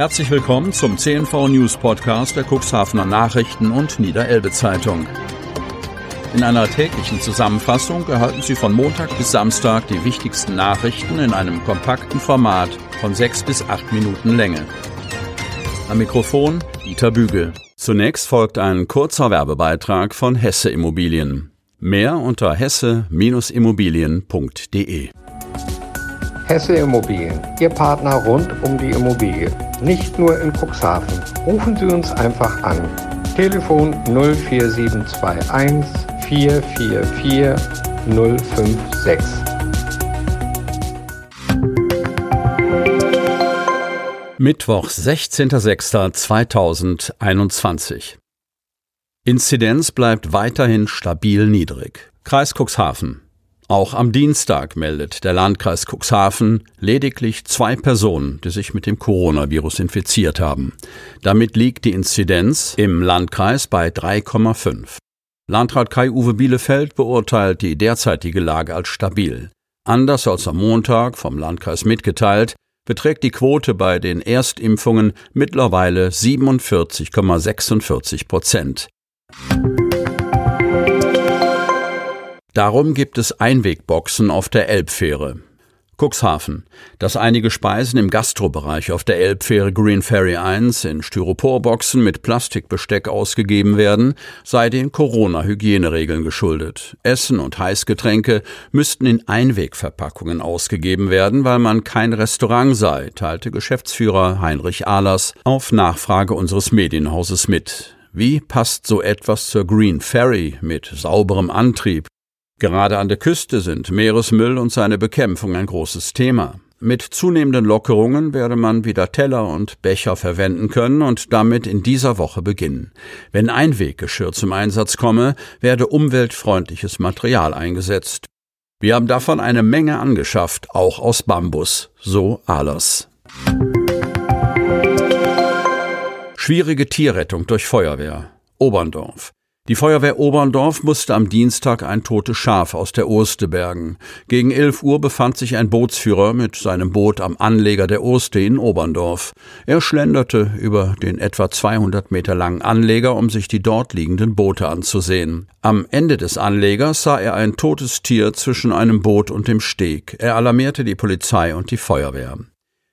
Herzlich willkommen zum CNV News Podcast der Cuxhavener Nachrichten und Niederelbe Zeitung. In einer täglichen Zusammenfassung erhalten Sie von Montag bis Samstag die wichtigsten Nachrichten in einem kompakten Format von sechs bis acht Minuten Länge. Am Mikrofon Dieter Bügel. Zunächst folgt ein kurzer Werbebeitrag von Hesse Immobilien. Mehr unter hesse-immobilien.de. Hesse Immobilien, Ihr Partner rund um die Immobilie. Nicht nur in Cuxhaven. Rufen Sie uns einfach an. Telefon 04721 444 056. Mittwoch, 16.06.2021. Inzidenz bleibt weiterhin stabil niedrig. Kreis Cuxhaven. Auch am Dienstag meldet der Landkreis Cuxhaven lediglich zwei Personen, die sich mit dem Coronavirus infiziert haben. Damit liegt die Inzidenz im Landkreis bei 3,5. Landrat Kai-Uwe Bielefeld beurteilt die derzeitige Lage als stabil. Anders als am Montag vom Landkreis mitgeteilt, beträgt die Quote bei den Erstimpfungen mittlerweile 47,46 Prozent. Darum gibt es Einwegboxen auf der Elbfähre. Cuxhaven, dass einige Speisen im Gastrobereich auf der Elbfähre Green Ferry 1 in Styroporboxen mit Plastikbesteck ausgegeben werden, sei den Corona-Hygieneregeln geschuldet. Essen und Heißgetränke müssten in Einwegverpackungen ausgegeben werden, weil man kein Restaurant sei, teilte Geschäftsführer Heinrich Ahlers auf Nachfrage unseres Medienhauses mit. Wie passt so etwas zur Green Ferry mit sauberem Antrieb, Gerade an der Küste sind Meeresmüll und seine Bekämpfung ein großes Thema. Mit zunehmenden Lockerungen werde man wieder Teller und Becher verwenden können und damit in dieser Woche beginnen. Wenn Einweggeschirr zum Einsatz komme, werde umweltfreundliches Material eingesetzt. Wir haben davon eine Menge angeschafft, auch aus Bambus, so Ahlers. Schwierige Tierrettung durch Feuerwehr. Oberndorf. Die Feuerwehr Oberndorf musste am Dienstag ein totes Schaf aus der Urste bergen. Gegen 11 Uhr befand sich ein Bootsführer mit seinem Boot am Anleger der Urste in Oberndorf. Er schlenderte über den etwa 200 Meter langen Anleger, um sich die dort liegenden Boote anzusehen. Am Ende des Anlegers sah er ein totes Tier zwischen einem Boot und dem Steg. Er alarmierte die Polizei und die Feuerwehr.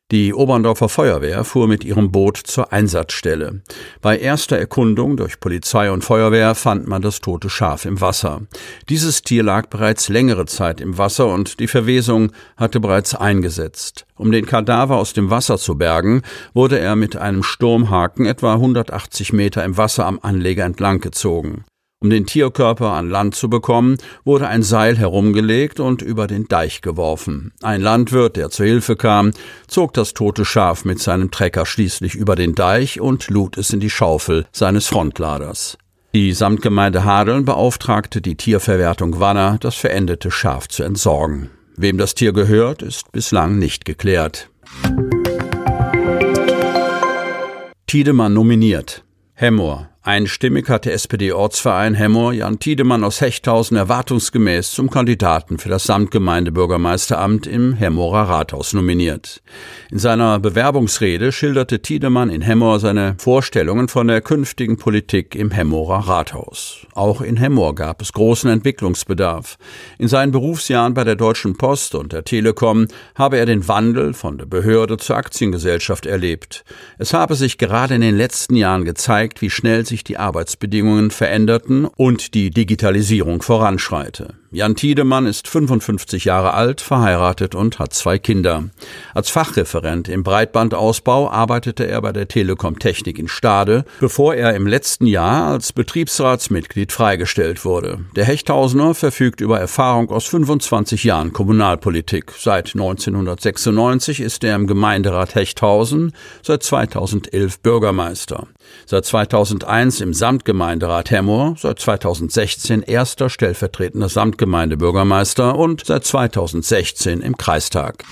Die Oberndorfer Feuerwehr fuhr mit ihrem Boot zur Einsatzstelle. Bei erster Erkundung durch Polizei und Feuerwehr fand man das tote Schaf im Wasser. Dieses Tier lag bereits längere Zeit im Wasser und die Verwesung hatte bereits eingesetzt. Um den Kadaver aus dem Wasser zu bergen, wurde er mit einem Sturmhaken etwa 180 Meter im Wasser am Anleger entlang gezogen. Um den Tierkörper an Land zu bekommen, wurde ein Seil herumgelegt und über den Deich geworfen. Ein Landwirt, der zur Hilfe kam, zog das tote Schaf mit seinem Trecker schließlich über den Deich und lud es in die Schaufel seines Frontladers. Die Samtgemeinde Hadeln beauftragte die Tierverwertung Wanner, das verendete Schaf zu entsorgen. Wem das Tier gehört, ist bislang nicht geklärt. Tiedemann nominiert. Hemmoor, Einstimmig hat der SPD-Ortsverein Hemmoor Jan Tiedemann aus Hechthausen erwartungsgemäß zum Kandidaten für das Samtgemeindebürgermeisteramt im Hemmoorer Rathaus nominiert. In seiner Bewerbungsrede schilderte Tiedemann in Hemmoor seine Vorstellungen von der künftigen Politik im Hemmoorer Rathaus. Auch in Hemmoor gab es großen Entwicklungsbedarf. In seinen Berufsjahren bei der Deutschen Post und der Telekom habe er den Wandel von der Behörde zur Aktiengesellschaft erlebt. Es habe sich gerade in den letzten Jahren gezeigt, wie schnell sich sich die Arbeitsbedingungen veränderten und die Digitalisierung voranschreite. Jan Tiedemann ist 55 Jahre alt, verheiratet und hat zwei Kinder. Als Fachreferent im Breitbandausbau arbeitete er bei der Telekom Technik in Stade, bevor er im letzten Jahr als Betriebsratsmitglied freigestellt wurde. Der Hechthausener verfügt über Erfahrung aus 25 Jahren Kommunalpolitik. Seit 1996 ist er im Gemeinderat Hechthausen, seit 2011 Bürgermeister. Seit 2001 im Samtgemeinderat Hemmoor, seit 2016 erster stellvertretender Samtgemeinderat Gemeindebürgermeister und seit 2016 im Kreistag.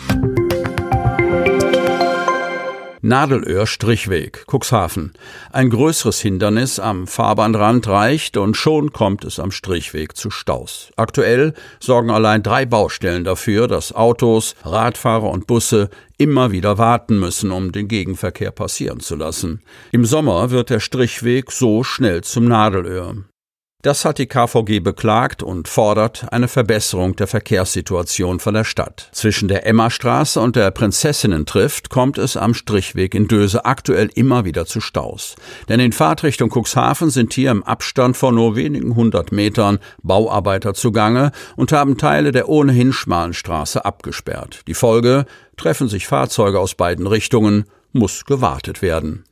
Nadelöhr-Strichweg, Cuxhaven. Ein größeres Hindernis am Fahrbahnrand reicht und schon kommt es am Strichweg zu Staus. Aktuell sorgen allein drei Baustellen dafür, dass Autos, Radfahrer und Busse immer wieder warten müssen, um den Gegenverkehr passieren zu lassen. Im Sommer wird der Strichweg so schnell zum Nadelöhr. Das hat die KVG beklagt und fordert eine Verbesserung der Verkehrssituation von der Stadt. Zwischen der Emmastraße und der Prinzessinnen-Trift kommt es am Strichweg in Döse aktuell immer wieder zu Staus. Denn in Fahrtrichtung Cuxhaven sind hier im Abstand von nur wenigen hundert Metern Bauarbeiter zugange und haben Teile der ohnehin schmalen Straße abgesperrt. Die Folge treffen sich Fahrzeuge aus beiden Richtungen muss gewartet werden.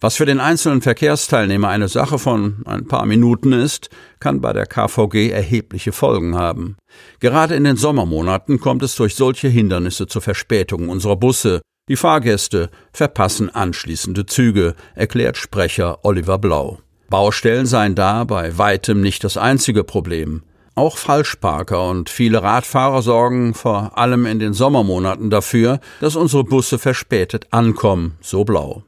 Was für den einzelnen Verkehrsteilnehmer eine Sache von ein paar Minuten ist, kann bei der KVG erhebliche Folgen haben. Gerade in den Sommermonaten kommt es durch solche Hindernisse zur Verspätung unserer Busse. Die Fahrgäste verpassen anschließende Züge, erklärt Sprecher Oliver Blau. Baustellen seien da bei weitem nicht das einzige Problem. Auch Falschparker und viele Radfahrer sorgen vor allem in den Sommermonaten dafür, dass unsere Busse verspätet ankommen, so blau.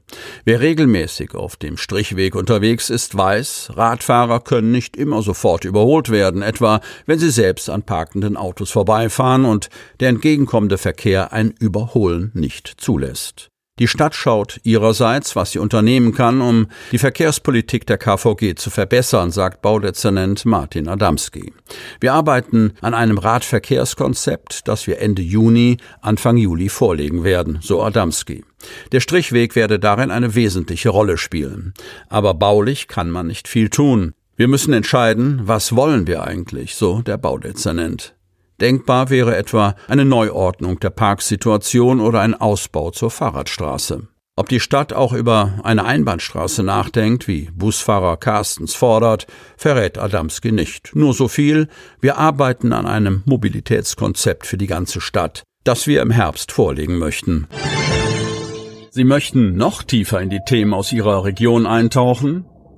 Wer regelmäßig auf dem Strichweg unterwegs ist, weiß, Radfahrer können nicht immer sofort überholt werden, etwa wenn sie selbst an parkenden Autos vorbeifahren und der entgegenkommende Verkehr ein Überholen nicht zulässt. Die Stadt schaut ihrerseits, was sie unternehmen kann, um die Verkehrspolitik der KVG zu verbessern, sagt Baudezernent Martin Adamski. Wir arbeiten an einem Radverkehrskonzept, das wir Ende Juni, Anfang Juli vorlegen werden, so Adamski. Der Strichweg werde darin eine wesentliche Rolle spielen. Aber baulich kann man nicht viel tun. Wir müssen entscheiden, was wollen wir eigentlich, so der Baudezernent. Denkbar wäre etwa eine Neuordnung der Parksituation oder ein Ausbau zur Fahrradstraße. Ob die Stadt auch über eine Einbahnstraße nachdenkt, wie Busfahrer Carstens fordert, verrät Adamski nicht. Nur so viel, wir arbeiten an einem Mobilitätskonzept für die ganze Stadt, das wir im Herbst vorlegen möchten. Sie möchten noch tiefer in die Themen aus Ihrer Region eintauchen?